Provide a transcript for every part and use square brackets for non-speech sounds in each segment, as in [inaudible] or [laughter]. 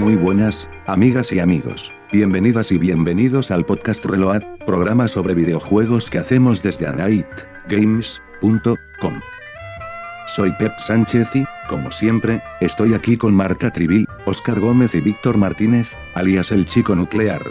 Muy buenas, amigas y amigos. Bienvenidas y bienvenidos al podcast Reload, programa sobre videojuegos que hacemos desde anightgames.com. Soy Pep Sánchez y, como siempre, estoy aquí con Marta Trivi, Oscar Gómez y Víctor Martínez, alias el chico nuclear.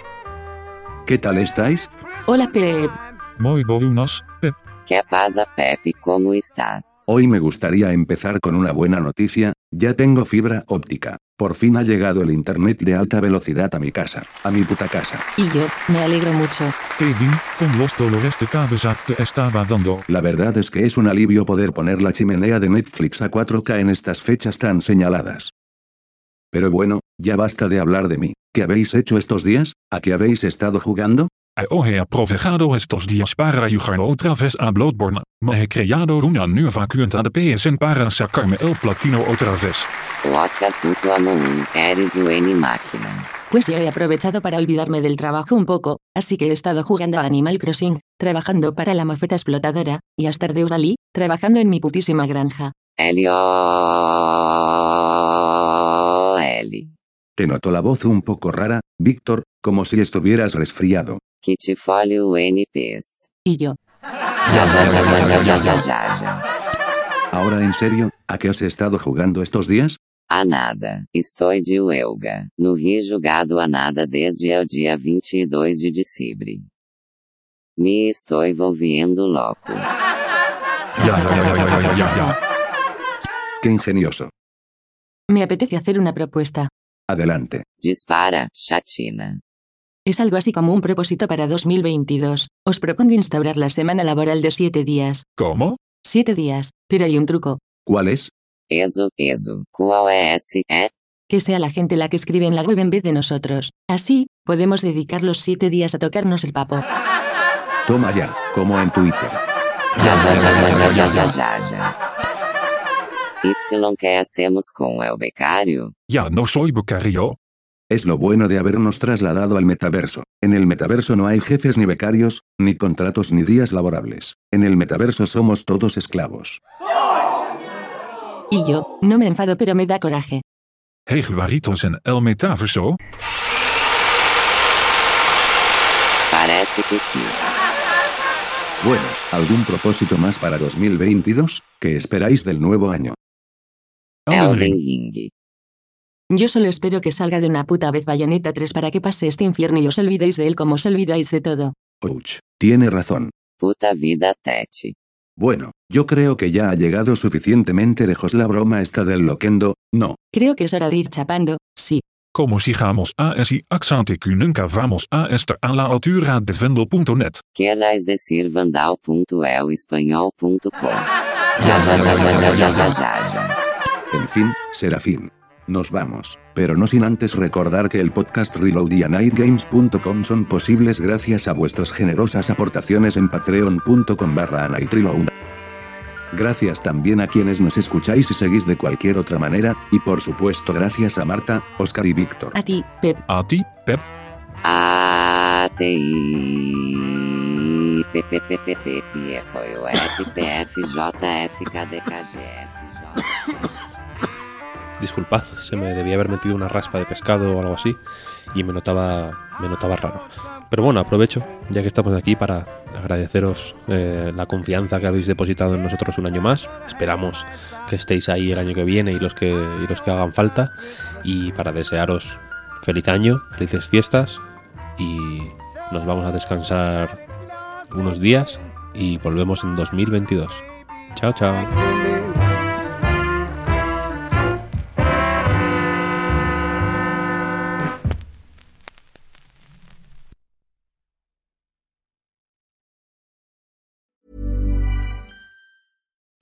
¿Qué tal estáis? Hola Pep. Muy buenas, Pep. Que pasa, Pepe? ¿Cómo estás? Hoy me gustaría empezar con una buena noticia, ya tengo fibra óptica. Por fin ha llegado el internet de alta velocidad a mi casa, a mi puta casa. Y yo, me alegro mucho. Kevin, con los dolores de cabeza te estaba dando. La verdad es que es un alivio poder poner la chimenea de Netflix a 4K en estas fechas tan señaladas. Pero bueno, ya basta de hablar de mí. ¿Qué habéis hecho estos días? ¿A qué habéis estado jugando? Eu he aprovechado estos días para jugar otra vez a Bloodborne. Me he creado una nueva cuenta de PSN para sacarme el platino otra vez. Oscar Puto Amo 1, eres N máquina. Pues yo he aprovechado para olvidarme del trabajo un poco, así que he estado jugando a Animal Crossing, trabajando para la mofeta explotadora, y a Stardew Valley, trabajando en mi putísima granja. L-O-L. Te noto la voz un poco rara, Víctor, como si estuvieras resfriado que te fale o NPS. Y yo. Ya, ya, ya, ya, ya, [laughs] ya, ya, ya. Ahora en serio, ¿a qué has estado jugando estos días? A nada. Estoy de huelga. No Rio jogado a nada desde o dia 22 de dezembro. Me estoy volviendo loco. Ya, ya, ya, Qué ingenioso. Me apetece hacer una propuesta. Adelante. Dispara, chatina. Es algo así como un propósito para 2022. Os propongo instaurar la semana laboral de 7 días. ¿Cómo? 7 días, pero hay un truco. ¿Cuál es? Eso, eso, ¿cuál es? Eh? Que sea la gente la que escribe en la web en vez de nosotros. Así, podemos dedicar los 7 días a tocarnos el papo. Toma ya, como en Twitter. Ya, ya, ya, Y que hacemos con el becario? Ya no soy becario. Es lo bueno de habernos trasladado al metaverso. En el metaverso no hay jefes ni becarios, ni contratos ni días laborables. En el metaverso somos todos esclavos. Y yo, no me enfado pero me da coraje. Hey Guaritos en el metaverso. Parece que sim. Bueno, ¿algún propósito más para 2022? ¿Qué esperáis del nuevo año? Elden Ring. Yo solo espero que salga de una puta vez Bayonetta 3 para que pase este infierno y os olvidéis de él como os olvidáis de todo. Ouch, tiene razón. Puta vida Techi. Bueno, yo creo que ya ha llegado suficientemente lejos la broma esta del loquendo, ¿no? Creo que es hora de ir chapando, sí. Como sigamos a ah, ese eh, accente que nunca vamos a estar a la altura de Vendel.net. Querais decir Vandal.el En fin, Serafín, nos vamos, pero no sin antes recordar que el podcast Reload y AnightGames.com son posibles gracias a vuestras generosas aportaciones en patreon.com barra. Gracias también a quienes nos escucháis y seguís de cualquier otra manera, y por supuesto gracias a Marta, Oscar y Víctor. A ti, Pep. A ti, Pep. A, T, I, P, P, P, Disculpad, se me debía haber metido una raspa de pescado o algo así y me notaba, me notaba raro. Pero bueno, aprovecho, ya que estamos aquí, para agradeceros eh, la confianza que habéis depositado en nosotros un año más. Esperamos que estéis ahí el año que viene y los que, y los que hagan falta. Y para desearos feliz año, felices fiestas y nos vamos a descansar unos días y volvemos en 2022. Chao, chao.